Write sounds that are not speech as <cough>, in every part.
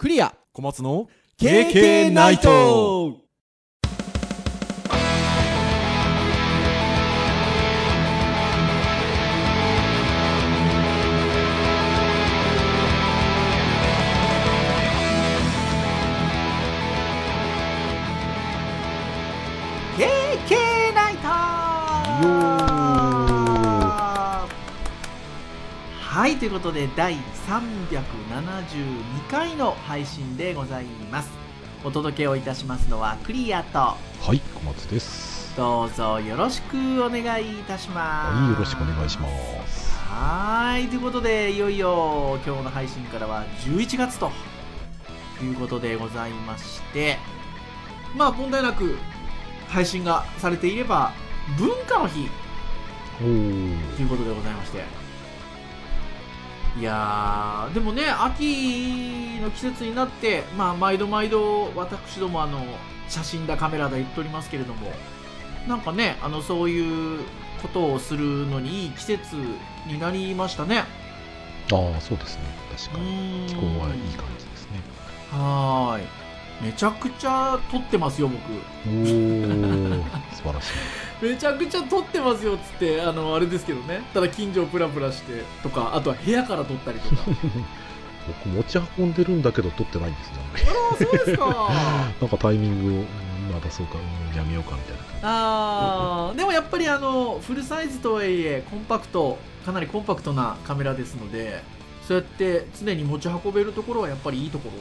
クリア。小松の KK ナイトはいということで第372回の配信でございます。お届けをいたしますのはクリアと。はい、小松です。どうぞよろしくお願いいたします。はい、よろしくお願いします。はいということでいよいよ今日の配信からは11月ということでございましてまあ問題なく配信がされていれば文化の日ということでございましていやーでもね秋の季節になってまあ毎度毎度私どもあの写真だカメラだ言っておりますけれどもなんかねあのそういうことをするのにいい季節になりましたねああ、そうですね。確うかに。気候はいい感じですね。はーいめちゃくちゃ撮ってますよ僕お <laughs> めちゃくちゃ撮ってますよっつってあのあれですけどねただ近所をプラプラしてとかあとは部屋から撮ったりとか <laughs> 僕持ち運んでるんだけど撮ってないんですね。あそうですか <laughs> なんかタイミングを、うんまだそうか、うんやめようかみたいな感あーでもやっぱりあのフルサイズとはいえコンパクトかなりコンパクトなカメラですのでそうやって常に持ち運べるところはやっぱりいいところ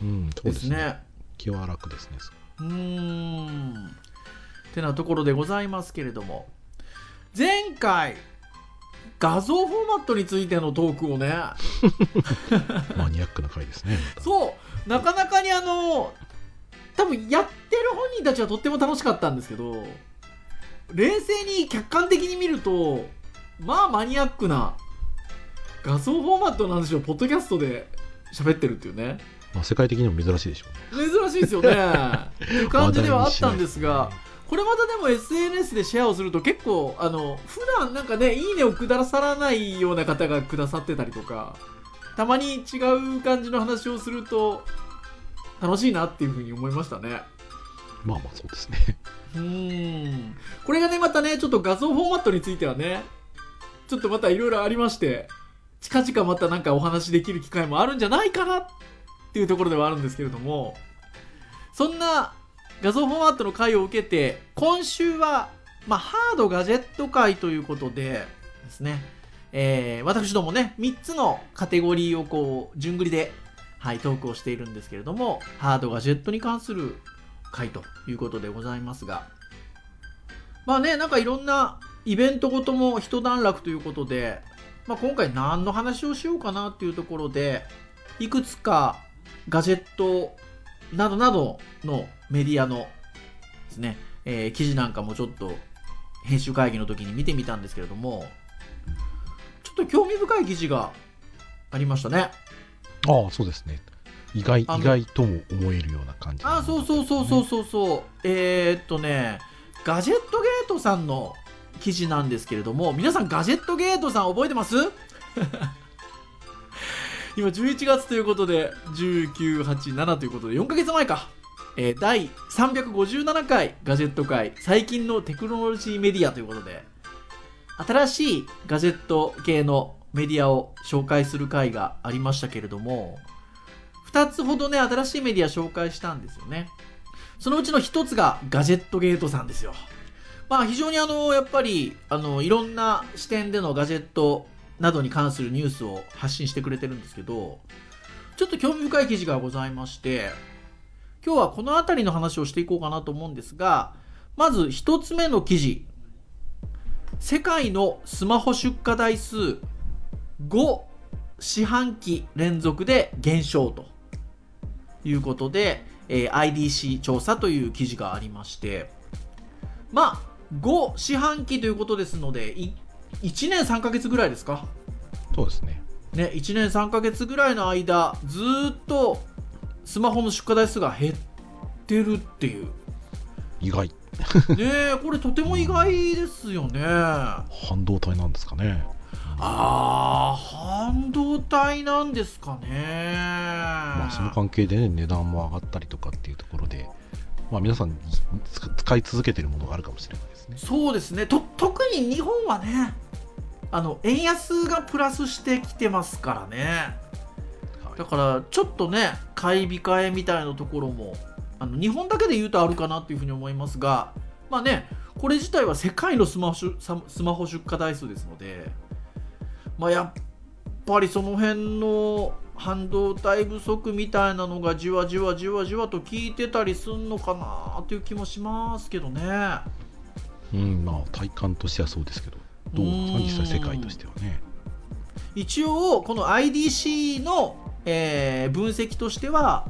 じ。うん、そうでですすね。ね気は楽ですね。うーんてなところでございますけれども前回画像フォーマットについてのトークをね <laughs> マニアックな回ですね。そうなかなかにあの多分やってる本人たちはとっても楽しかったんですけど冷静に客観的に見るとまあマニアックな画像フォーマットなんでしょうポッドキャストで喋ってるっていうねまあ、世界的にも珍しいでしょうね。珍しいですよね <laughs> っていう感じではあったんですがこれまたでも SNS でシェアをすると結構あの普段なんかねいいねをくださらないような方がくださってたりとかたまに違う感じの話をすると楽しいなっていうふうに思いましたねまあまあ、そうですね。うーんこれがねまたねちょっと画像フォーマットについてはねちょっとまたいろいろありまして近々またなんかお話できる機会もあるんじゃないかなっていうところではあるんですけれどもそんな画像フォーマットの回を受けて今週は、まあ、ハードガジェット回ということでですね、えー私どもね3つのカテゴリーをこう順繰りで、はい、トークをしているんですけれどもハードガジェットに関する回ということでございますが。まあねなんかいろんなイベントごとも一段落ということで、まあ、今回何の話をしようかなっていうところでいくつかガジェットなどなどのメディアのですね、えー記事なんかもちょっと編集会議の時に見てみたんですけれどもちょっと興味深い記事がありましたねああ、そうですね。意外、意外とも思えるような感じ。あそうそうそうそうそうそうえー、っとねガジェットゲートさんの記事なんですけれども皆さんガジェットゲートさん覚えてます？今11月ということで1987ということで4ヶ月前か、えー第357回ガジェット会最近のテクノロジーメディアということで新しいガジェット系のメディアを紹介する回がありましたけれども2つほどね新しいメディア紹介したんですよね。そのうちの1つがガジェットゲートさんですよ。まあ非常にあのやっぱりあのいろんな視点でのガジェットなどに関するニュースを発信してくれてるんですけどちょっと興味深い記事がございまして今日はこの辺りの話をしていこうかなと思うんですがまず1つ目の記事。世界のスマホ出荷台数5四半期連続で減少と。いうことで、えー IDC 調査という記事がありまして。まあ5四半期ということですので1年3ヶ月ぐらいですか？そうですね。ね1年3ヶ月ぐらいの間ずーっとスマホの出荷台数が減ってるっていう意外。ねえこれとても意外ですよね半導体なんですかね。ああ半導体なんですかねまあ、その関係でね値段も上がったりとかっていうところで、まあ、皆さんつ使い続けてるものがあるかもしれないですね。そうですね。と特に日本はねあの円安がプラスしてきてますからね。はい。だからちょっとね買い控えみたいなところもあの日本だけで言うとあるかなっていうふうに思いますがまあねこれ自体は世界のスマホ出さスマホ出荷台数ですのでまあやっぱりその辺の半導体不足みたいなのがじわじわじわじわと効いてたりすんのかなっていう気もしますけどね。うんまあ体感としてはそうですけど。どううん実際世界としてはね。一応この IDC の、えー分析としては、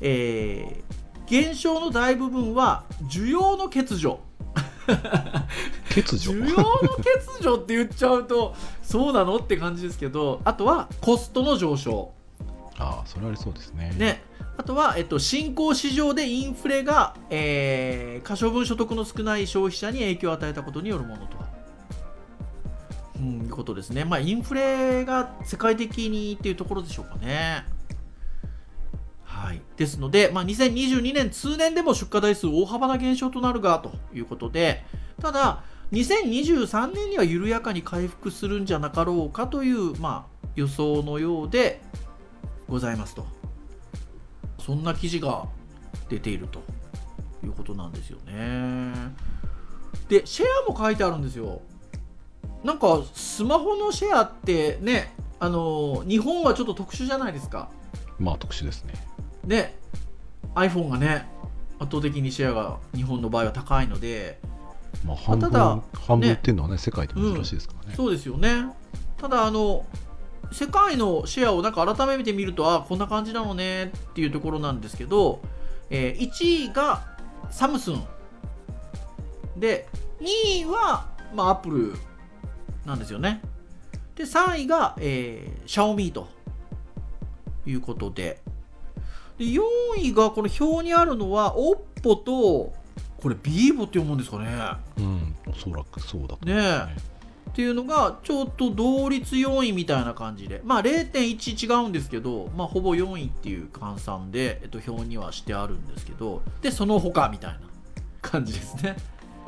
えー減少の大部分は需要の欠如。欠如？<laughs> 需要の欠如って言っちゃうとそうなの？って感じですけどあとはコストの上昇あそれありそうですねねあとは、えっと、新興市場でインフレが、えー可処分所得の少ない消費者に影響を与えたことによるものと。うん、いうことですね。まあ、インフレが世界的にっていうところでしょうかね。はい。ですので、まあ、2022年通年でも出荷台数大幅な減少となるが、ということで、ただ、2023年には緩やかに回復するんじゃなかろうかという、まあ、予想のようでございますと。そんな記事が出ているということなんですよね。で、シェアも書いてあるんですよ。なんか、スマホのシェアってね、あの、日本はちょっと特殊じゃないですか。まあ特殊ですねで、iPhone がね、圧倒的にシェアが日本の場合は高いので、まあ半分ただ半分っていうのはね世界で珍しいですからねそうですよね。ただ、あの、世界のシェアをなんか改めて見ると、あこんな感じなのねっていうところなんですけど、えー1位がサムスン。で、2位は、まあ、アップルなんですよね。で、3位が、えー、シャオミということで。で、4位が、この表にあるのは、オッポと、これ、ビーボって読むんですかね。うんおそらくそうだと思ねいますねっていうのがちょっと同率4位みたいな感じで。まあ0.1違うんですけど、まあ、ほぼ4位っていう換算で、えっと、表にはしてあるんですけど。でその他みたいな感じですね。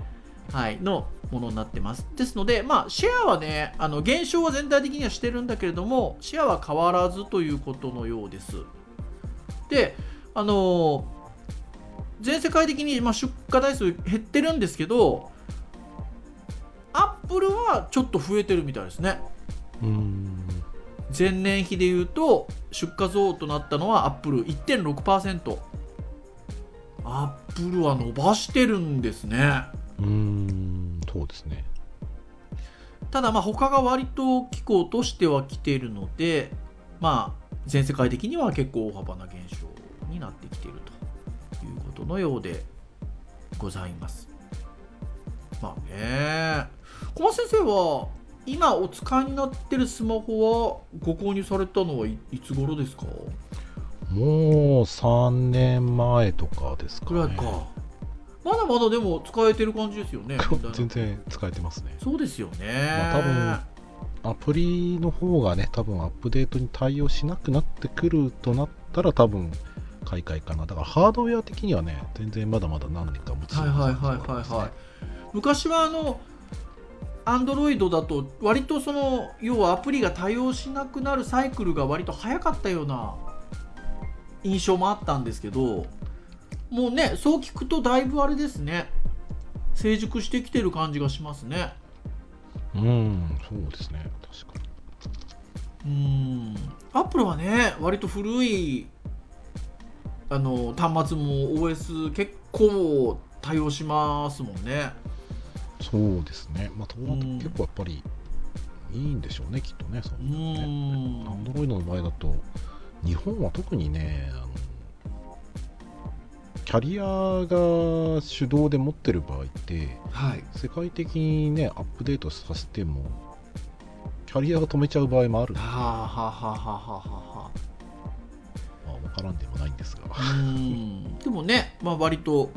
<laughs> はいのものになってます。ですのでまあシェアはねあの減少は全体的にはしてるんだけれどもシェアは変わらずということのようです。であの全世界的に、ま、出荷台数減ってるんですけどアップルはちょっと増えてるみたいですね。うん。前年比でいうと出荷増となったのはアップル1.6%アップルは伸ばしてるんですね。うんそうですね。ただまあ他が割と機構としては来ているのでまあ全世界的には結構大幅な減少になってきているということのようでございますまあね。小松先生は今お使いになってるスマホはご購入されたのはいいつ頃ですか？もう3年前とかですかね。くらいか。まだまだでも使えてる感じですよね <laughs> 全然使えてますね。そうですよね、まあ多アプリの方がね多分アップデートに対応しなくなってくるとなったら多分買い替えかな。だからハードウェア的にはね全然まだまだ何年か持つはいはいはいはいはい昔はあのアンドロイドだと割とその要はアプリが対応しなくなるサイクルが割と早かったような印象もあったんですけどもうねそう聞くとだいぶあれですね。成熟してきてる感じがしますね。うんそうですね。確かに。うん。アップルはね割と古いあの端末も OS 結構対応しますもんねそうですね。まあとなるとうん。結構やっぱりいいんでしょうねきっとねそうういうのね。ん。アンドロイドの場合だと日本は特にねあのキャリアが手動で持ってる場合ってはい。世界的にねアップデートさせてもキャリアが止めちゃう場合もあるはあはあはあはあはまあ、分からんでもないんですが。あうん。でもね、まあ、割と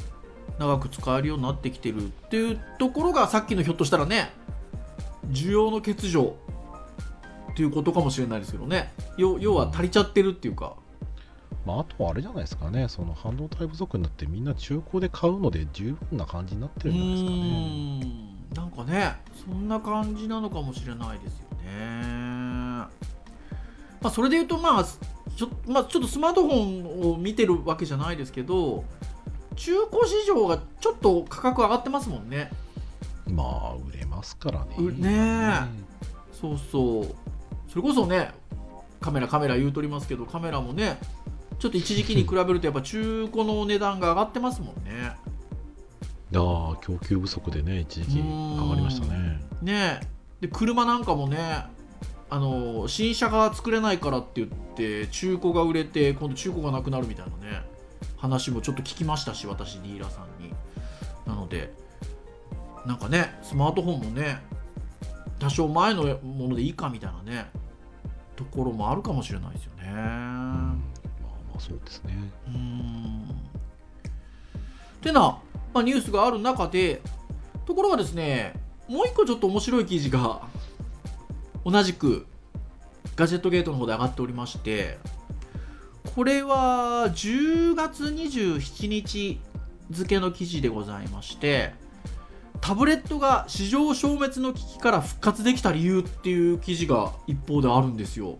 長く使えるようになってきてるっていうところがさっきのひょっとしたらね需要の欠如っていうことかもしれないですけどね。要要は足りちゃってるっていうか。まあ、あとはあれじゃないですかね、その半導体不足になってみんな中古で買うので十分な感じになってうるんじゃないですかね。ーん。なんかねそんな感じなのかもしれないですよね。まあそれで言うとまあちょ,、まあ、ちょっとスマートフォンを見てるわけじゃないですけど中古市場がちょっと価格上がってますもんね。まあ、売れますからね。うねえ。そうそう。それこそねカメラカメラ言うとりますけどカメラもねちょっと一時期に比べるとやっぱ中古の値段が上がってますもんね。ああ、供給不足でね、一時期上がりましたね。ねで車なんかもねあの新車が作れないからって言って中古が売れて今度中古がなくなるみたいなね話もちょっと聞きましたし私ディーラーさんになのでなんかねスマートフォンもね多少前のものでいいかみたいなねところもあるかもしれないですよね。うんまあまあ、そうですね。うーんてな、まあ、ニュースがある中でところがですねもう一個ちょっと面白い記事が同じくガジェットゲートの方で上がっておりましてこれは10月27日付の記事でございましてタブレットが市場消滅の危機から復活できた理由っていう記事が一方であるんですよ。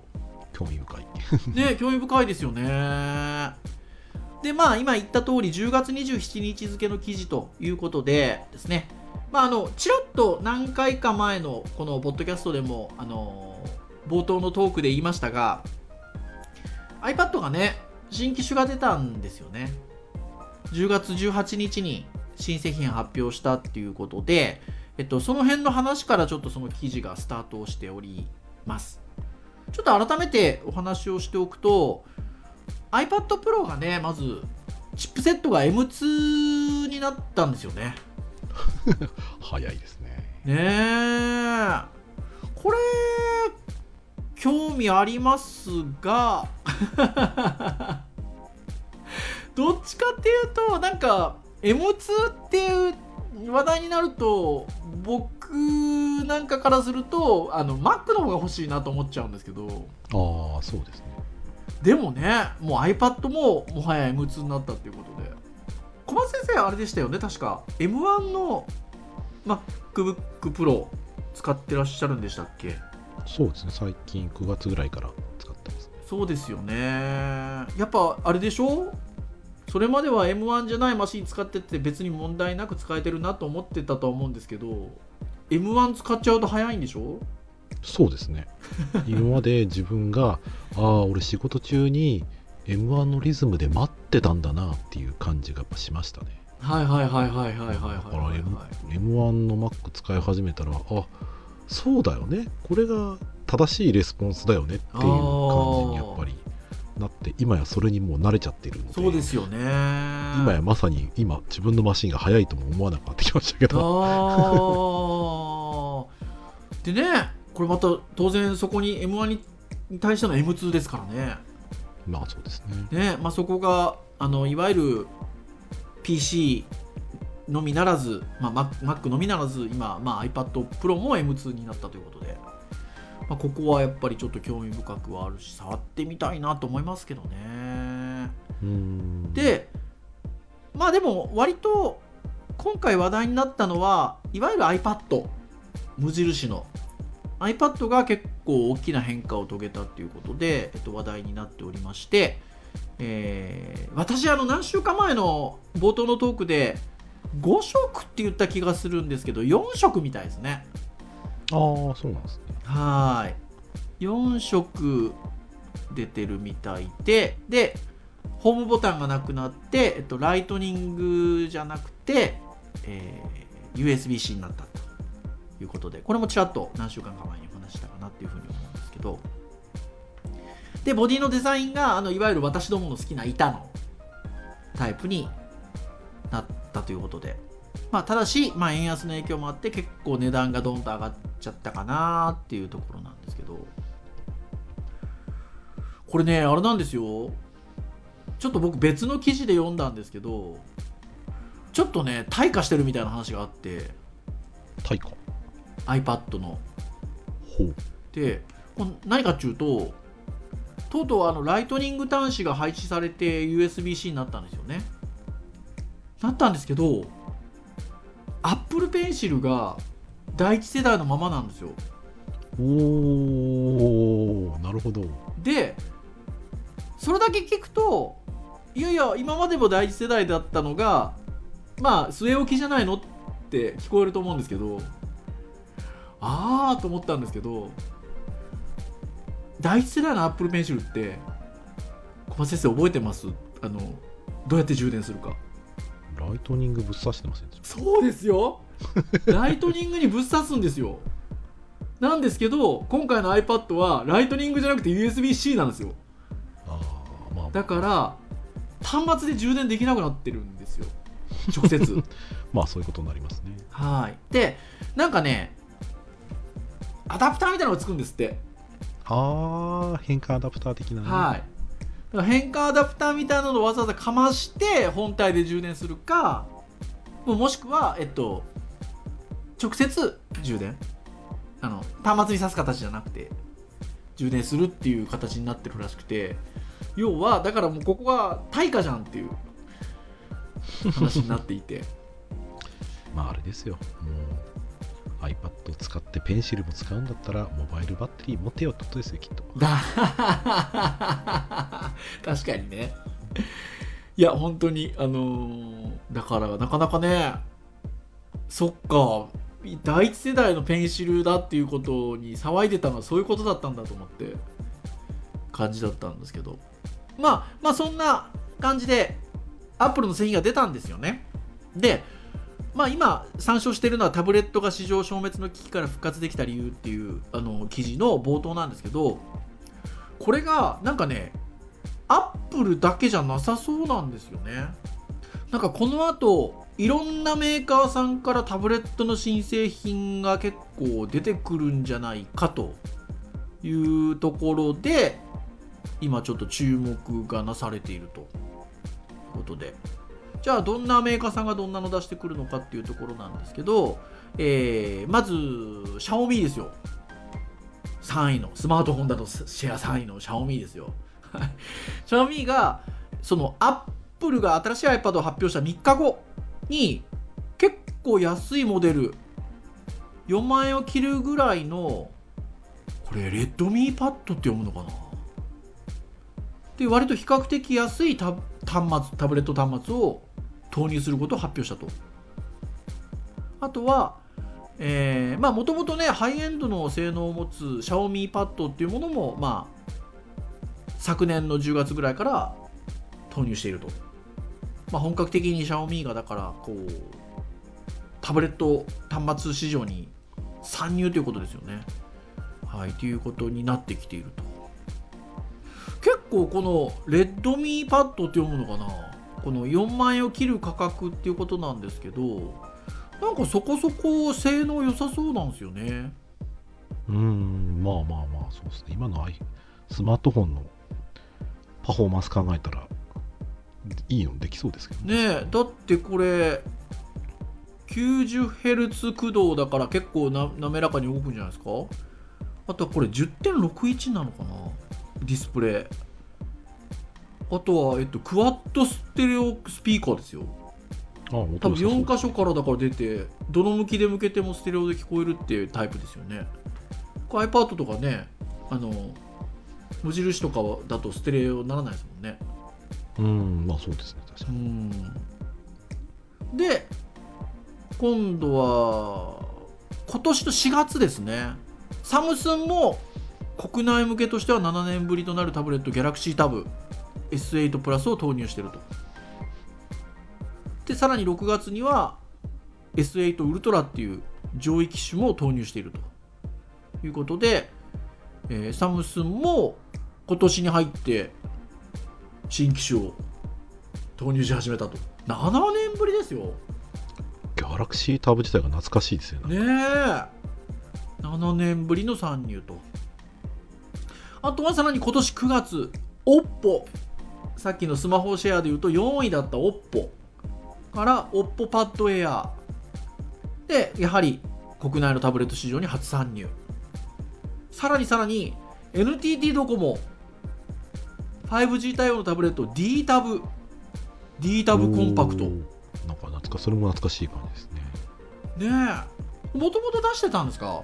興味深い。ね興味深いですよね。でまあ今言った通り10月27日付の記事ということでですねまああのちらっと何回か前のこのポッドキャストでもあの冒頭のトークで言いましたが iPad がね新機種が出たんですよね。10月18日に新製品発表したっていうことで、えっと、その辺の話からちょっとその記事がスタートをしております。ちょっと改めてお話をしておくと iPad Pro がねまずチップセットが M2 になったんですよね。<laughs> 早いですね。ねえ。これ興味ありますが <laughs> どっちかっていうとなんか M2 っていう話題になると僕なんかからするとあの Mac の方が欲しいなと思っちゃうんですけど。ああ、そうですね。でもねもう iPad ももはや M2 になったっていうことで。小松先生あれでしたよね確か。M1 の MacBook Pro 使ってらっしゃるんでしたっけ？そうですね。最近9月ぐらいから使ってます。そうですよねやっぱあれでしょ？それまでは M1 じゃないマシン使ってて別に問題なく使えてるなと思ってたとは思うんですけど M1 使っちゃうと早いんでしょ？そうですね。<laughs> 今まで自分が、ああ、俺仕事中に M1 のリズムで待ってたんだなっていう感じがやっぱしましたね。はいはいはいはいはいはいはいだからはい M- M1 の Mac 使い始めたら、あそうだよね。これが正しいレスポンスだよねっていう感じにやっぱりなって、今やそれにもう慣れちゃってるので、そうですよね今やまさに今自分のマシンが速いとも思わなくなってきましたけど、<laughs> でねこれまた当然そこに M1 にに対しての M2 ですからねまあそうですね。ね、まあ、そこがあのいわゆる PC のみならず、まあ、Mac のみならず今、まあ、iPad Pro も M2 になったということで、まあ、ここはやっぱりちょっと興味深くはあるし触ってみたいなと思いますけどね。でまあでも割と今回話題になったのはいわゆる iPad 無印の。iPad が結構大きな変化を遂げたっていうことで、えっと、話題になっておりまして、えー私あの何週間前の冒頭のトークで5色って言った気がするんですけど4色みたいですね。ああ、そうなんですね。はーい。4色出てるみたいででホームボタンがなくなって、えっと、ライトニングじゃなくて、えー USB-C になったということでこれもちらっと何週間か前にお話ししたかなっていうふうに思うんですけど。でボディのデザインがあのいわゆる私どもの好きな板のタイプになったということで。まあ、ただし、まあ、円安の影響もあって結構値段がどんと上がっちゃったかなっていうところなんですけど。これねあれなんですよ。ちょっと僕別の記事で読んだんですけどちょっとね退化してるみたいな話があって。対価。iPad の。ほう。で何かっていうととうとうあのライトニング端子が配置されて USB-C になったんですよねなったんですけど Apple Pencil が第一世代のままなんですよ。おおなるほど。でそれだけ聞くといやいや今までも第一世代だったのがまあ据え置きじゃないのって聞こえると思うんですけどああと思ったんですけど第一世代の Apple Pencil って小松先生覚えてます？あのどうやって充電するかライトニングぶっ刺してませんでしそうですよ。<laughs> ライトニングにぶっ刺すんですよ。なんですけど今回の iPad はライトニングじゃなくて USB-C なんですよ。あまあ。だから端末で充電できなくなってるんですよ。直接。<laughs> まあそういうことになりますね。はい。でなんかねアダプターみたいなのがつくんですって。ああ変換アダプター的なね。はいだから変換アダプターみたいなのをわざわざかまして本体で充電するかもしくはえっと直接充電。あの端末に挿す形じゃなくて充電するっていう形になってるらしくて要はだからもうここは対価じゃんっていう話になっていて。<laughs> まああれですよ。もう iPad を使ってペンシルも使うんだったらモバイルバッテリー持てよってことですよきっと。<laughs> 確かにね。いや本当にあのーだからなかなかねそっか第一世代のペンシルだっていうことに騒いでたのはそういうことだったんだと思って感じだったんですけど。まあまあそんな感じでアップルの製品が出たんですよね。でまあ今参照しているのはタブレットが市場消滅の危機から復活できた理由っていうあの記事の冒頭なんですけどこれがなんかねアップルだけじゃなさそうなんですよね。なんかこの後いろんなメーカーさんからタブレットの新製品が結構出てくるんじゃないかというところで今ちょっと注目がなされているということで。じゃあどんなメーカーさんがどんなの出してくるのかっていうところなんですけど、えーまずシャオミですよ。3位のスマートフォンだとシェア3位のシャオミですよ。はい。シャオミがそのアップルが新しい iPad を発表した3日後に結構安いモデル4万円を切るぐらいのこれレッドミーパッドって読むのかな？で割と比較的安いタ端末タブレット端末を投入することを発表したと。あとはえーまあもともとねハイエンドの性能を持つシャオミパッドっていうものもまあ昨年の10月ぐらいから投入していると、まあ、本格的にシャオミがだからこうタブレット端末市場に参入ということですよね。はいということになってきていると。結構このレッドミーパッドって読むのかな？この4万円を切る価格っていうことなんですけどなんかそこそこ性能良さそうなんですよね。うーんまあまあまあそうですね。今のスマートフォンのパフォーマンス考えたらいいのできそうですけどね。えだってこれ 90Hz 駆動だから結構な滑らかに動くんじゃないですか？あとはこれ10.61なのかな？ディスプレイ。あとは、えっと、クワッドステレオスピーカーですよ。あ音多分良さそう4箇所からだから出てどの向きで向けてもステレオで聞こえるっていうタイプですよね。iPad とかねあの無印とかはだとステレオにならないですもんね。うんまあそうですね確かうにん。で今度は今年の4月ですね。サムスンも国内向けとしては7年ぶりとなるタブレット Galaxy Tab S8 プラスを投入していると。でさらに6月には S8 ウルトラっていう上位機種も投入していると。いうことで、えーサムスンも今年に入って新機種を投入し始めたと。7年ぶりですよ。ギャラクシータブ自体が懐かしいですよね。ねえ。7年ぶりの参入とあとはさらに今年9月 OPPO さっきのスマホシェアでいうと4位だった OPPO から OPPO パッド Air でやはり国内のタブレット市場に初参入。さらにさらに NTT ドコモ。5G 対応のタブレット D タブ。D タブコンパクト。なんか懐かそれも懐かしい感じですね。え。もともと出してたんですか？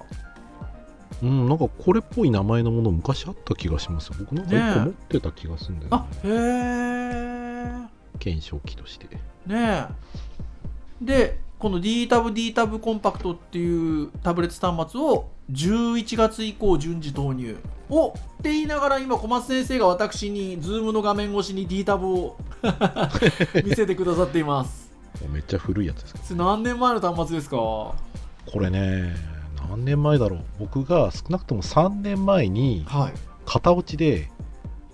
うんなんかこれっぽい名前のもの昔あった気がします僕なんか1個持ってた気がするんだよあねへえ検証機として。ねえ。でこの D タブ D タブコンパクトっていうタブレット端末を11月以降順次投入をって言いながら今小松先生が私に Zoom の画面越しに D タブを <laughs> 見せてくださっています。めっちゃ古いやつですかそれ何年前の端末ですか？これね何年前だろう。僕が少なくとも3年前にはい。型落ちで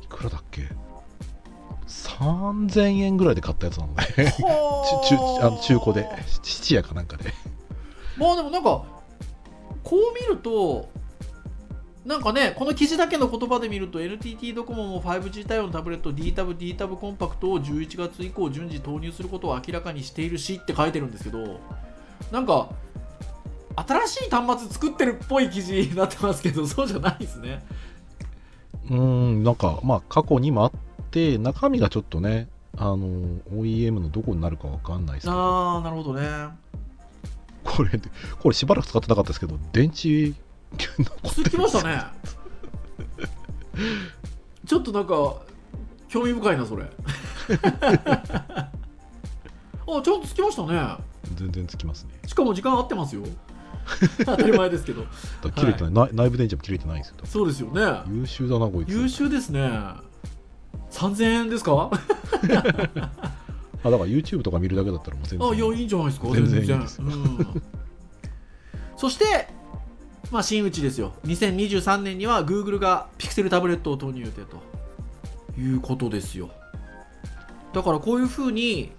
いくらだっけ？3000円ぐらいで買ったやつなので中中あ。の中古で。質屋かなんかで。まあでもなんかこう見るとなんかねこの記事だけの言葉で見ると NTT ドコモも 5G 対応のタブレット D タブ D タブコンパクトを11月以降順次投入することを明らかにしているしって書いてるんですけどなんか新しい端末作ってるっぽい記事になってますけどそうじゃないですね。うーんなんかまあ過去にもあって中身がちょっとねあの OEM のどこになるかわかんないですけど。ああなるほどね。これこれしばらく使ってなかったですけど電池残ってつきましたね。ちょっとなんか興味深いなそれ。<laughs> あちゃんとつきましたね。全然つきますね。しかも時間合ってますよ <laughs> 当たり前ですけど。切れてない、内内部電池も切れてないんですよ。そうですよね。優秀だなこいつ。優秀ですね。3000円ですか？<laughs> あだから YouTube とか見るだけだったらもう全然。あいやいいんじゃないですか？全然いいですうん、そしてまあ真打ちですよ。2023年には Google がピクセルタブレットを投入予定と。いうことですよ。だからこういうふうに、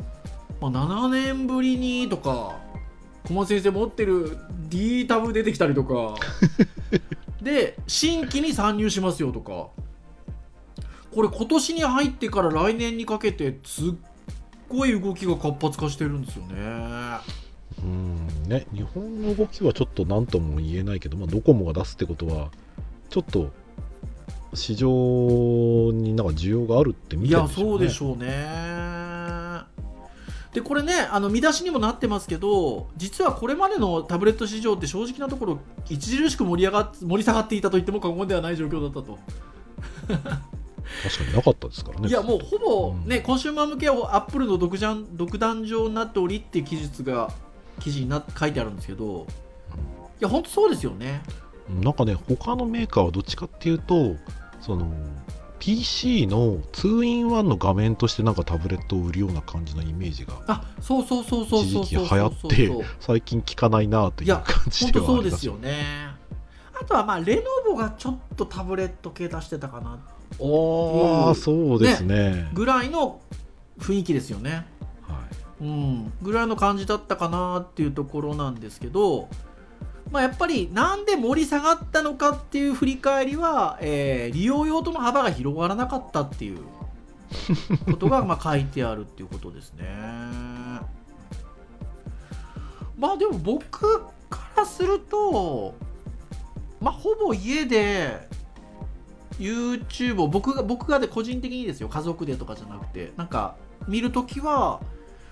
まあ、7年ぶりにとか小松先生持ってる D タブ出てきたりとか。<laughs> で新規に参入しますよとか。これ今年に入ってから来年にかけてすっごい動きが活発化してるんですよね。うん。ね日本の動きはちょっと何とも言えないけど、まあ、ドコモが出すってことはちょっと市場になんか需要があるって見いやてるんでしょうね。そうでしょうねでこれねあの見出しにもなってますけど実はこれまでのタブレット市場って正直なところ著しく盛り上がっ盛り下がっていたと言っても過言ではない状況だったと。確かになかったですからね。いやもうほぼね、うん。コンシューマー向けはアップルの独断独断上になっておりっていう記述が記事にな書いてあるんですけどいや本当そうですよね。なんかね他のメーカーはどっちかっていうとその PC の 2in1 の画面としてなんかタブレットを売るような感じのイメージがあそうそうそうそう一そうそう。時期流行って最近聞かないなという感じ本ではあそうですよね。あとはまあレノボがちょっとタブレット系出してたかな。ああそうですね。ぐらいの雰囲気ですよね。はい。うん。ぐらいの感じだったかなっていうところなんですけどまあやっぱりなんで盛り下がったのかっていう振り返りは、えー利用用途の幅が広がらなかったっていう <laughs> ことがまあ書いてあるっていうことですね。まあでも僕からするとまあほぼ家で YouTube を僕が僕がで個人的にですよ家族でとかじゃなくてなんか見るときは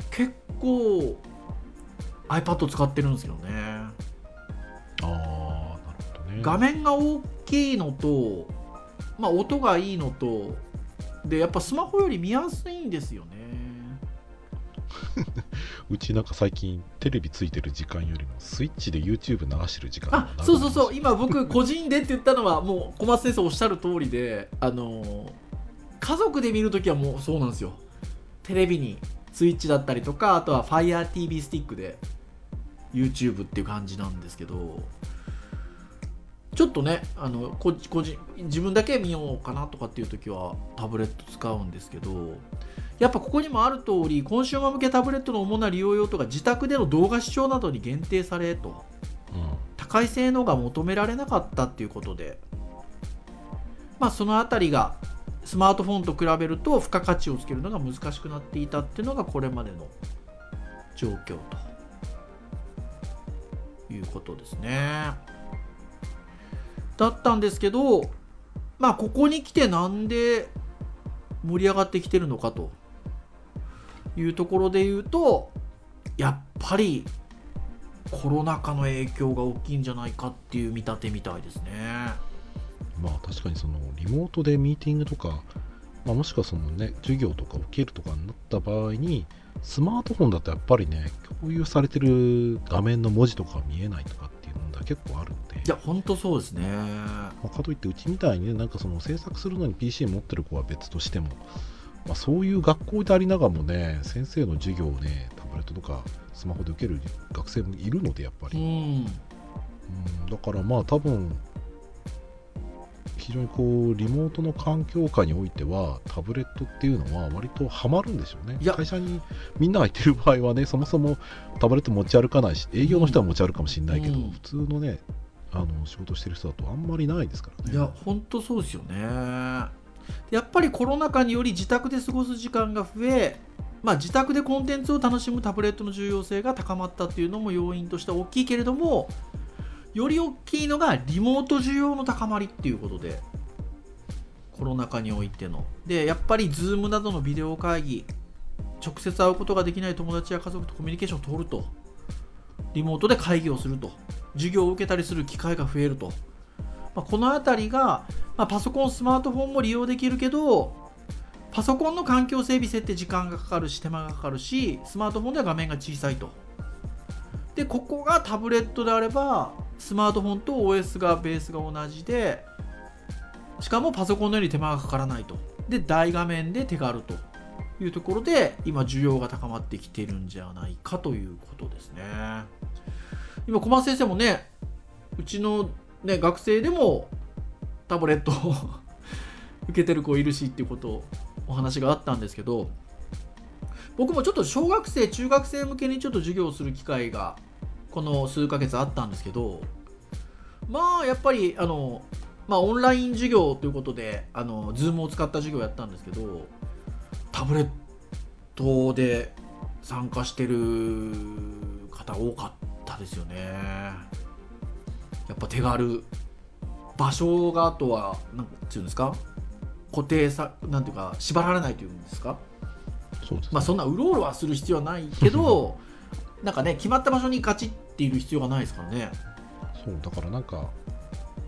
結構 iPad 使ってるんですよねああなるほどね。画面が大きいのと、まあ、音がいいのとでやっぱスマホより見やすいんですよね。<laughs> うちなんか最近テレビついてる時間よりもスイッチで YouTube 流してる時間あそうそうそう。今僕個人でって言ったのはもう小松先生おっしゃる通りであのー家族で見るときはもうそうなんですよ。テレビにスイッチだったりとかあとは FireTV スティックで YouTube っていう感じなんですけどちょっとねあのこ個人自分だけ見ようかなとかっていう時はタブレット使うんですけどやっぱここにもある通りコンシューマー向けタブレットの主な利用用途が自宅での動画視聴などに限定されと。うん高い性能が求められなかったっていうことで、まあ、そのあたりがスマートフォンと比べると付加価値をつけるのが難しくなっていたっていうのがこれまでの状況と。いうことですね。だったんですけどまあここに来てなんで盛り上がってきてるのかというところで言うとやっぱりコロナ禍の影響が大きいんじゃないかっていう見立てみたいですね。まあ確かにそのリモートでミーティングとか、まあ、もしくはそのね授業とか受けるとかになった場合にスマートフォンだとやっぱりね共有されてる画面の文字とか見えないとかっていうのが結構あるんで。いや本当そうですね。まあ、かといってうちみたいにねなんかその制作するのに PC 持ってる子は別としても、まあ、そういう学校でありながらもね先生の授業をねタブレットとかスマホで受ける学生もいるのでやっぱうり、ん。うん、だからまあ多分非常にこうリモートの環境下においてはタブレットっていうのは割とハマるんでしょうね。会社にみんなが行ってる場合はねそもそもタブレット持ち歩かないし営業の人は持ち歩くかもしれないけど、うん。普通のねあの仕事してる人だとあんまりないですからね。いや本当そうですよね。やっぱりコロナ禍により自宅で過ごす時間が増え、まあ、自宅でコンテンツを楽しむタブレットの重要性が高まったっていうのも要因としては大きいけれどもより大きいのがリモート需要の高まりっていうことでコロナ禍においての。でやっぱり Zoom などのビデオ会議直接会うことができない友達や家族とコミュニケーションを取ると。リモートで会議をすると。授業を受けたりする機会が増えると、まあ、この辺りが、まあ、パソコンスマートフォンも利用できるけどパソコンの環境整備設定時間がかかるし手間がかかるしスマートフォンでは画面が小さいと。でここがタブレットであればスマートフォンと OS がベースが同じでしかもパソコンのように手間がかからないと。で大画面で手軽というところで今需要が高まってきてるんじゃないかということですね。今小松先生もねうちの、ね、学生でもタブレットを <laughs> 受けてる子いるしっていうことお話があったんですけど僕もちょっと小学生中学生向けにちょっと授業をする機会がこの数ヶ月あったんですけどまあやっぱりあのまあオンライン授業ということであの Zoom を使った授業をやったんですけどタブレットで参加してる方多かったですよね。やっぱ手軽。場所があとはなんていうんですか？固定さなんていうか縛られないというんですか？そうですね。まあそんなうろうろはする必要はないけどなんかね決まった場所にガチっている必要がないですからね。そうだからなんか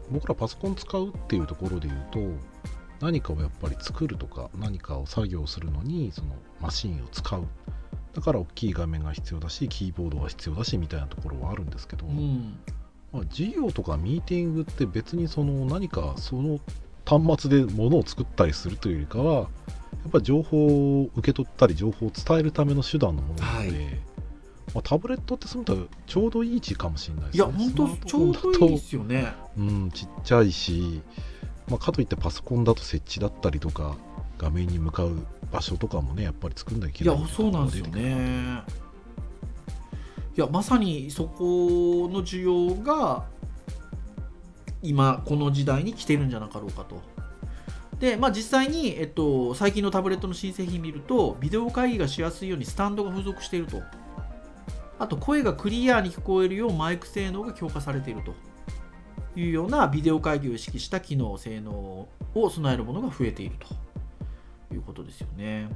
僕らパソコン使うっていうところで言うと何かをやっぱり作るとか何かを作業するのにそのマシンを使う。だから大きい画面が必要だしキーボードが必要だしみたいなところはあるんですけど、うん。まあ、授業とかミーティングって別にその何かその端末で物を作ったりするというよりかはやっぱり情報を受け取ったり情報を伝えるための手段のものなので、はいまあ、タブレットってそういう意味ではちょうどいい位置かもしれないですいや本当ちょうどいいですよね。うん、ちっちゃいし、まあ、かといってパソコンだと設置だったりとか画面に向かう場所とかもねやっぱり作んなきゃいけいやないそうなんですよね。いやまさにそこの需要が今この時代に来てるんじゃなかろうかと。でまあ実際に、えっと、最近のタブレットの新製品見るとビデオ会議がしやすいようにスタンドが付属しているとあと声がクリアに聞こえるようマイク性能が強化されていると。いうようなビデオ会議を意識した機能性能を備えるものが増えていると。いうことですよね。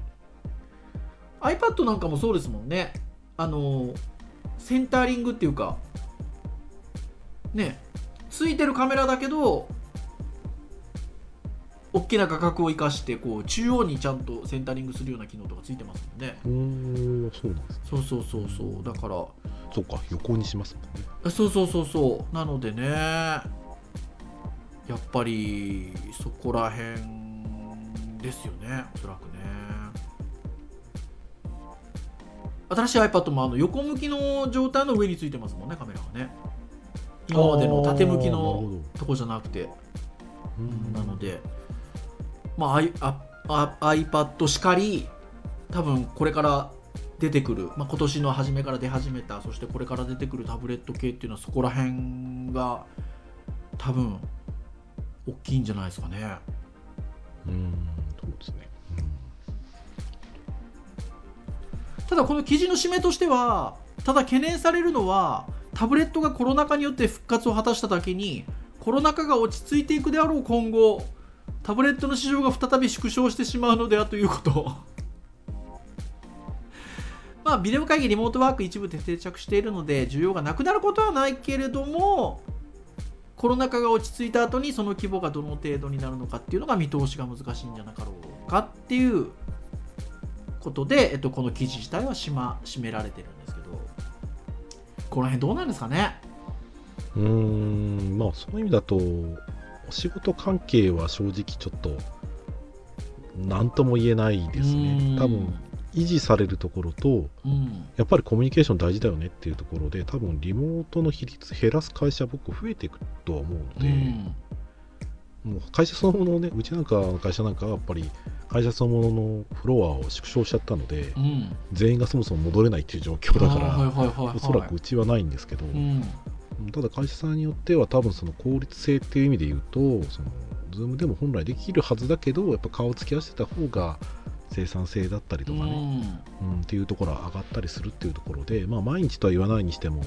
iPad なんかもそうですもんね。あのセンタリングっていうかねついてるカメラだけど大きな画角を生かしてこう中央にちゃんとセンタリングするような機能とかついてますもんね。うーんそうなんですそうそうそうそう。だからそうか横にしますもんね。そうそうそうそう。なのでねやっぱりそこら辺ですよねおそらくね。新しい iPad もあの横向きの状態の上についてますもんねカメラがね。今までの縦向きのとこじゃなくて。なので、まあ、iPad しかり多分これから出てくる、まあ、今年の初めから出始めたそしてこれから出てくるタブレット系っていうのはそこら辺が多分大きいんじゃないですかね。うんそうですね。ただこの記事の締めとしてはただ懸念されるのはタブレットがコロナ禍によって復活を果たしただけにコロナ禍が落ち着いていくであろう今後タブレットの市場が再び縮小してしまうのではということ。<laughs> まあビデオ会議リモートワーク一部で定着しているので需要がなくなることはないけれどもコロナ禍が落ち着いた後にその規模がどの程度になるのかっていうのが見通しが難しいんじゃなかろうかっていうことで、えっと、この記事自体はしまめられてるんですけど。この辺どうなんですかね？うーんまあそういう意味だとお仕事関係は正直ちょっと何とも言えないですね。多分維持されるところとうん。やっぱりコミュニケーション大事だよねっていうところで多分リモートの比率減らす会社僕増えていくとは思うのうで、ん。もう会社そのものをねうちなんかの会社なんかはやっぱり会社そのもののフロアを縮小しちゃったのでうん。全員がそもそも戻れないっていう状況だから、おそらくうちはないんですけど、うんただ会社さんによっては多分その効率性っていう意味で言うとその Zoom でも本来できるはずだけどやっぱ顔つき合わせた方が生産性だったりとかね、うん。っていうところは上がったりするっていうところで、まあ、毎日とは言わないにしても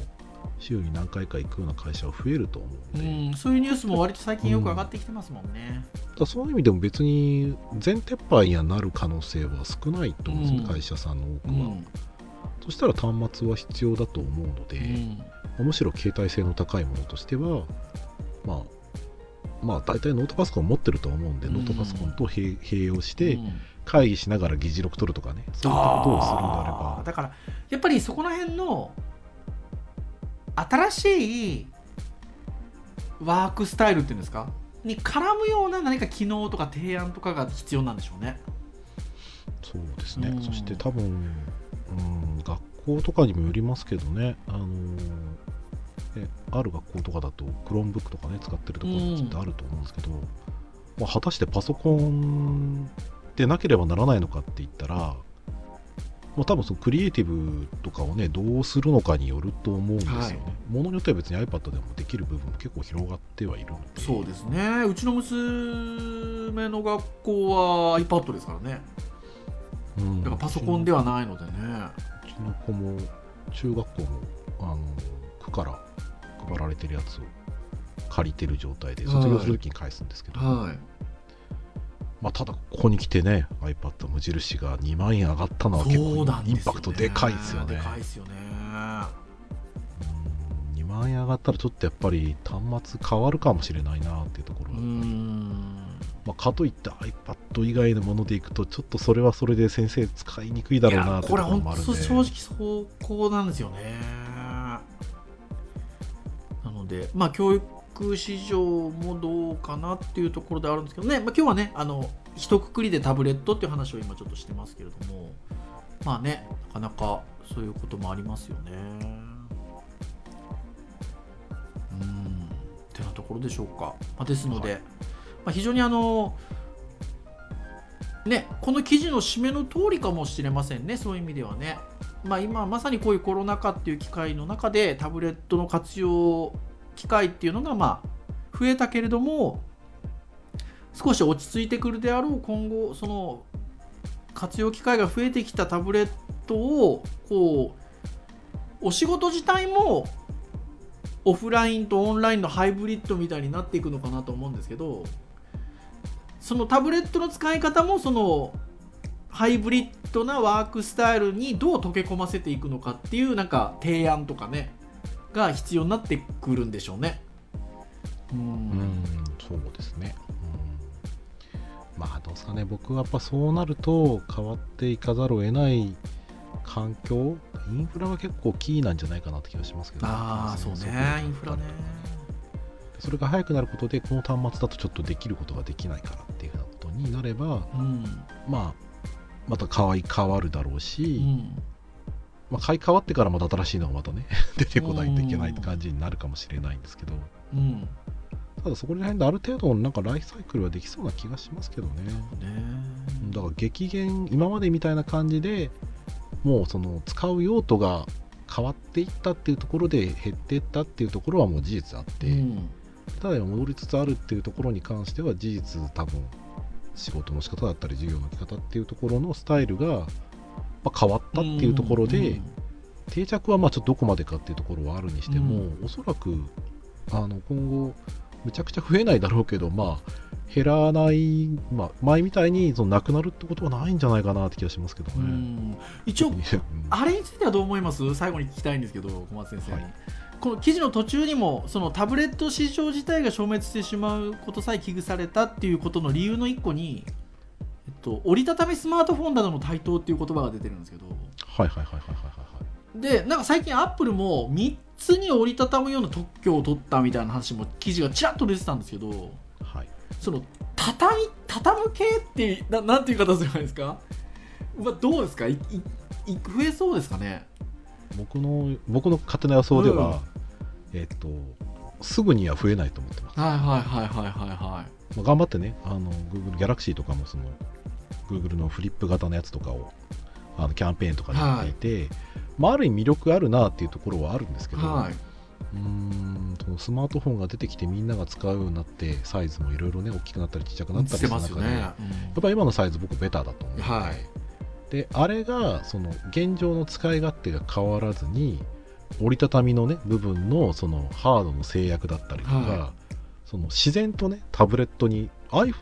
週に何回か行くような会社は増えると思ううので、ん、そういうニュースも割と最近よく上がってきてますもんね。だからそういう意味でも別に全撤廃にはなる可能性は少ないと思うんですね、うん。会社さんの多くは、うんそしたら端末は必要だと思うので、うん。むしろ携帯性の高いものとしてはまあまあ大体ノートパソコン持ってると思うんで、うん。ノートパソコンと併併用してうん。会議しながら議事録取るとかねそういったことをするんであれあばーだからやっぱりそこら辺の新しいワークスタイルっていうんですか？に絡むような何か機能とか提案とかが必要なんでしょうね。そうですね、うん。そして多分、うん、学校とかにもよりますけどね、あのーえある学校とかだと Chromebook とかね使ってるところってあると思うんですけど、まあ、果たしてパソコンでなければならないのかって言ったら、まあ、多分そのクリエイティブとかをねどうするのかによると思うんですよね、はい。ものによっては別に iPad でもできる部分も結構広がってはいるので。そうですね。うちの娘の学校は iPad ですからね。うん。だからパソコンではないのでね。うちの子も中学校もあの区から配られてるやつを借りてる状態ではい。卒業するときに返すんですけど、はい。まあ、ただここに来てね iPad 無印が2万円上がったのは結構インパクトでかいですよね。でかいですよね。うん。2万円上がったらちょっとやっぱり端末変わるかもしれないなっていうところうは、んまあ、かといって iPad 以外のものでいくとちょっとそれはそれで先生使いにくいだろうなってここれ本当正直そうこうなんですよね。なのでまあ教育市場もどうかなっていうところであるんですけどね、まあ、今日はねあの一括りでタブレットっていう話を今ちょっとしてますけれども。まあねなかなかそういうこともありますよね。うん。ってなところでしょうか、まあ、ですので、はまあ、非常にあのね、この記事の締めの通りかもしれませんね、そういう意味ではね。まあ、今まさにこういうコロナ禍っていう機会の中でタブレットの活用機会っていうのがまあ増えたけれども少し落ち着いてくるであろう今後その活用機会が増えてきたタブレットをこうお仕事自体もオフラインとオンラインのハイブリッドみたいになっていくのかなと思うんですけどそのタブレットの使い方もそのハイブリッドなワークスタイルにどう溶け込ませていくのかっていうなんか提案とかねが必要になってくるんでしょうね。うん。うんそうですね、うん、まあどうですかね。僕はやっぱそうなると変わっていかざるを得ない環境。インフラが結構キーなんじゃないかなって気がしますけど。ああそうね。インフラね。それが早くなることでこの端末だとちょっとできることができないからっていうふうなことになればうん。まあまた変わり変わるだろうし、うん。まあ、買い変わってからまた新しいのがまたね <laughs> 出てこないといけないって感じになるかもしれないんですけど。うん。ただそこら辺である程度のなんかライフサイクルはできそうな気がしますけどね。ね。だから激減今までみたいな感じでもうその使う用途が変わっていったっていうところで減っていったっていうところはもう事実あって、うんただ今戻りつつあるっていうところに関しては事実多分仕事の仕方だったり授業の仕方っていうところのスタイルが、まあ、変わったっていうところで、定着はまあちょっとどこまでかっていうところはあるにしても、うおそらくあの今後むちゃくちゃ増えないだろうけどまあ減らない、まあ、前みたいにそのなくなるってことはないんじゃないかなって気がしますけどうね。ん。一応うん。あれについてはどう思います？最後に聞きたいんですけど小松先生。に、はい。この記事の途中にもそのタブレット市場自体が消滅してしまうことさえ危惧されたっていうことの理由の一個に、えっと、折りたたみスマートフォンなどの台頭っていう言葉が出てるんですけど。はいはいはいはいはいはい。でなんか最近アップルも3つに折りたたむような特許を取ったみたいな話も記事がちらっと出てたんですけどはい、その畳み畳む系ってななんていう方すればいいですか、まあ、どうですか？いいい増えそうですかね？僕の僕の勝手な予想では、えっとすぐには増えないと思ってます。はいはいはいはいはいはい。まあ、頑張ってね、あの Google Galaxy とかもその Google のフリップ型のやつとかをあのキャンペーンとかでやっていて、まあ、ある意味魅力あるなっていうところはあるんですけど、はうーんそのスマートフォンが出てきてみんなが使うようになってサイズもいろいろね大きくなったりちっちゃくなったりする中で、ね。やっぱり今のサイズ僕ベターだと思うので,、はい。であれがその現状の使い勝手が変わらずに折りたたみのね部分のそのハードの制約だったりとか、はその自然とねタブレットに iPhone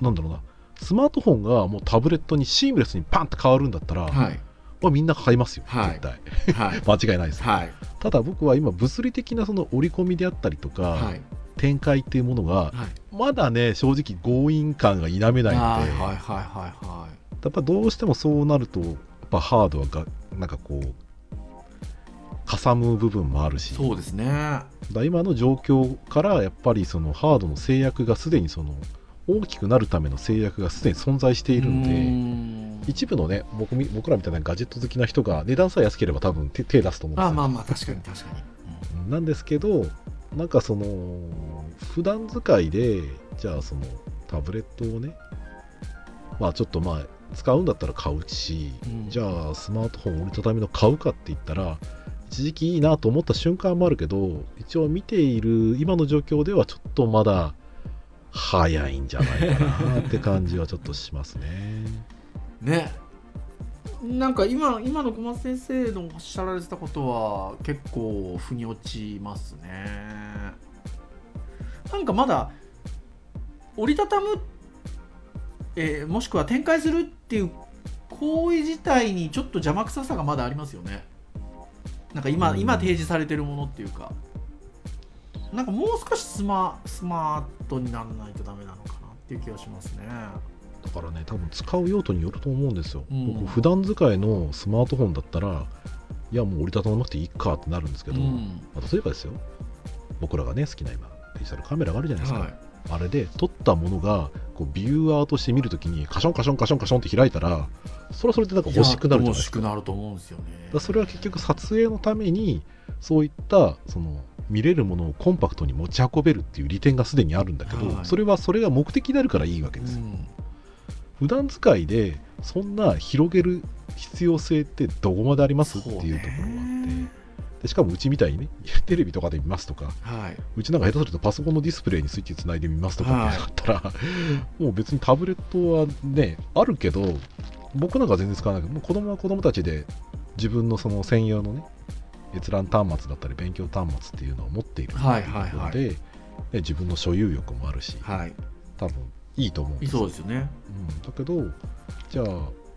なんだろうなスマートフォンがもうタブレットにシームレスにパンって変わるんだったら、はい。まあ、みんな買いますよ、はい。絶対。はい。<laughs> 間違いないです、はい。ただ僕は今物理的なその折り込みであったりとか、はい。展開っていうものがはい。まだね正直強引感が否めないので、はいはいはいはいはやっぱどうしてもそうなるとやっぱハードはがなんかこうかさむ部分もあるし。いそうですね。だ今の状況からやっぱりそのハードの制約がすでにその大きくなるための制約がすでに存在しているのうでん。一部のね僕み僕らみたいなガジェット好きな人が値段さえ安ければ多分手手出すと思うんですよ。あまあまあ確かに確かに、なんですけどなんかその普段使いでじゃあそのタブレットをねまあちょっとまあ使うんだったら買うし、うん。じゃあスマートフォン折りたたみの買うかって言ったら一時期いいなと思った瞬間もあるけど一応見ている今の状況ではちょっとまだ早いんじゃないかなって感じはちょっとしますね。<laughs> ね。なんか今今の小松先生のおっしゃられてたことは結構腑に落ちますね。なんかまだ折りたたむ、えーもしくは展開するっていう行為自体にちょっと邪魔くささがまだありますよね。なんか今,、うん。今提示されてるものっていうかなんかもう少しスマスマートにならないとダメなのかなっていう気がしますね。だからね多分使う用途によると思うんですよ、うん。僕普段使いのスマートフォンだったらいやもう折りたたまなくていいかってなるんですけど、うん。まあ例えばですよ。僕らがね好きな今デジタルカメラがあるじゃないですか、はい。あれで撮ったものがこうビューアーとして見るときにカションカションカションカションって開いたらそれはそれでなんか欲しくなるじゃないですか。欲しくなると思うんですよね。それは結局撮影のためにそういったその見れるものをコンパクトに持ち運べるっていう利点がすでにあるんだけど、はい。それはそれが目的であるからいいわけですよ、うん。普段使いでそんな広げる必要性ってどこまであります？っていうところがあって。でしかもうちみたいにね <laughs> テレビとかで見ますとかはい、うちなんか下手するとパソコンのディスプレイにスイッチつないでみますとかってなったら、もう別にタブレットはねあるけど僕なんか全然使わない。けどもう子供は子供たちで自分のその専用のね閲覧端末だったり勉強端末っていうのを持っているっていうはいはいはい。で、ね自分の所有欲もあるしはい、多分いいと思うんですよ。そうですよね。うん、だけどじゃあ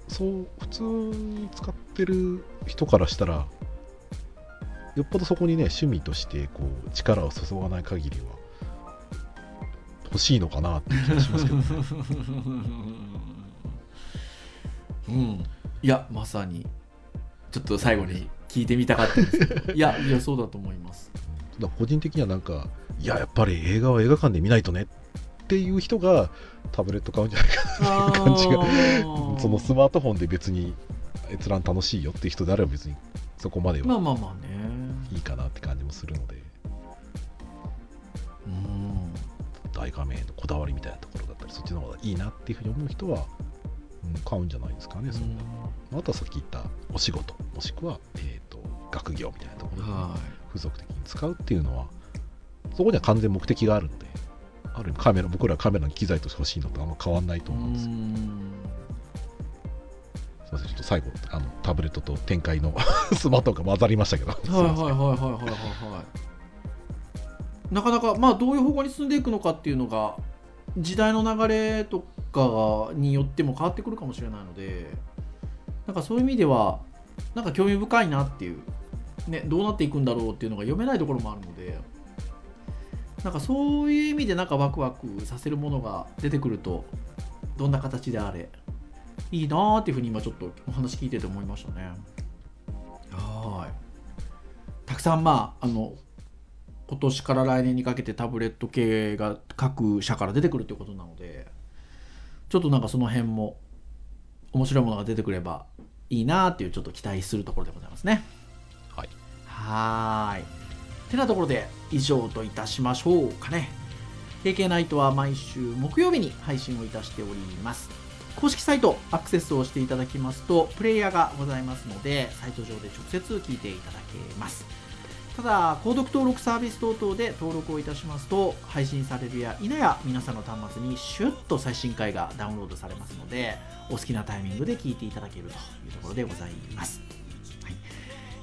そう普通に使ってる人からしたらよっぽどそこにね趣味としてこう力を注がない限りは欲しいのかなって気がしますけどね。<laughs> うん。いやまさに。ちょっと最後に聞いてみたかったですいや <laughs> いやそうだと思います。個人的にはなんかいややっぱり映画は映画館で見ないとねっていう人がタブレット買うんじゃないか感じがなそのスマートフォンで別に閲覧楽しいよっていう人であれば別にそこまではまあまあまあね。いいかなって感じもするので、うん。大画面のこだわりみたいなところだったりそっちの方がいいなっていうふうに思う人は、うん、買うんじゃないですかね、そんな。あとはさっき言ったお仕事。もしくは、えー、と学業みたいなところでは付属的に使うっていうのはそこには完全目的があるのである意味カメラ僕らはカメラの機材として欲しいのとあんま変わんないとい思うんです。よ、うんすいませんちょっと最後あのタブレットと展開の <laughs> スマートフォンが混ざりましたけど。はいはいはいはいはいはいはい。なかなかまあどういう方向に進んでいくのかっていうのが時代の流れとかによっても変わってくるかもしれないのでなんかそういう意味ではなんか興味深いなっていう、ね、どうなっていくんだろうっていうのが読めないところもあるのでなんかそういう意味でなんかワクワクさせるものが出てくるとどんな形であれいいなーっていうふうに今ちょっとお話聞いてて思いましたね。はい。たくさんまああの今年から来年にかけてタブレット系が各社から出てくるということなのでちょっとなんかその辺も面白いものが出てくればいいなーっていうちょっと期待するところでございますね。はい。はーい。てなところで以上といたしましょうかね。KK ナイトは毎週木曜日に配信をいたしております。公式サイトアクセスをしていただきますとプレイヤーがございますのでサイト上で直接聞いていただけますただ購読登録サービス等々で登録をいたしますと配信されるや否や皆さんの端末にシュッと最新回がダウンロードされますのでお好きなタイミングで聞いていただけるというところでございます、はい。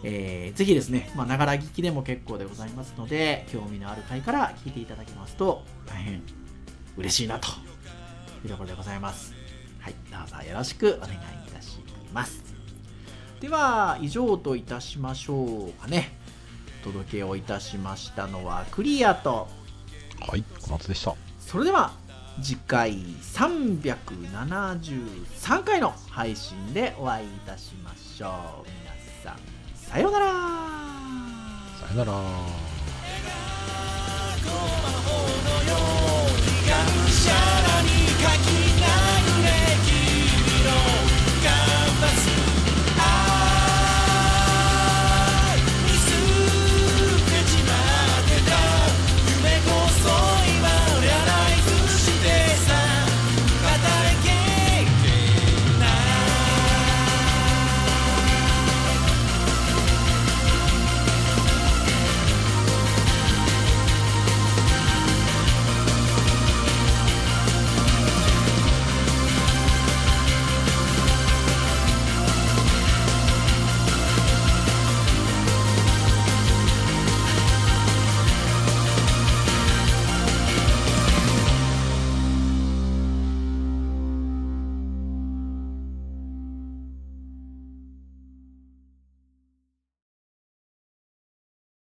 えーぜひですねながら聞きでも結構でございますので興味のある回から聞いていただけますと大変嬉しいなというところでございます。はい。どうぞよろしくお願いいたします。では以上といたしましょうかね。届けをいたしましたのはクリアと。はい小松でした。それでは次回373回の配信でお会いいたしましょう。皆さんさようなら。さよなら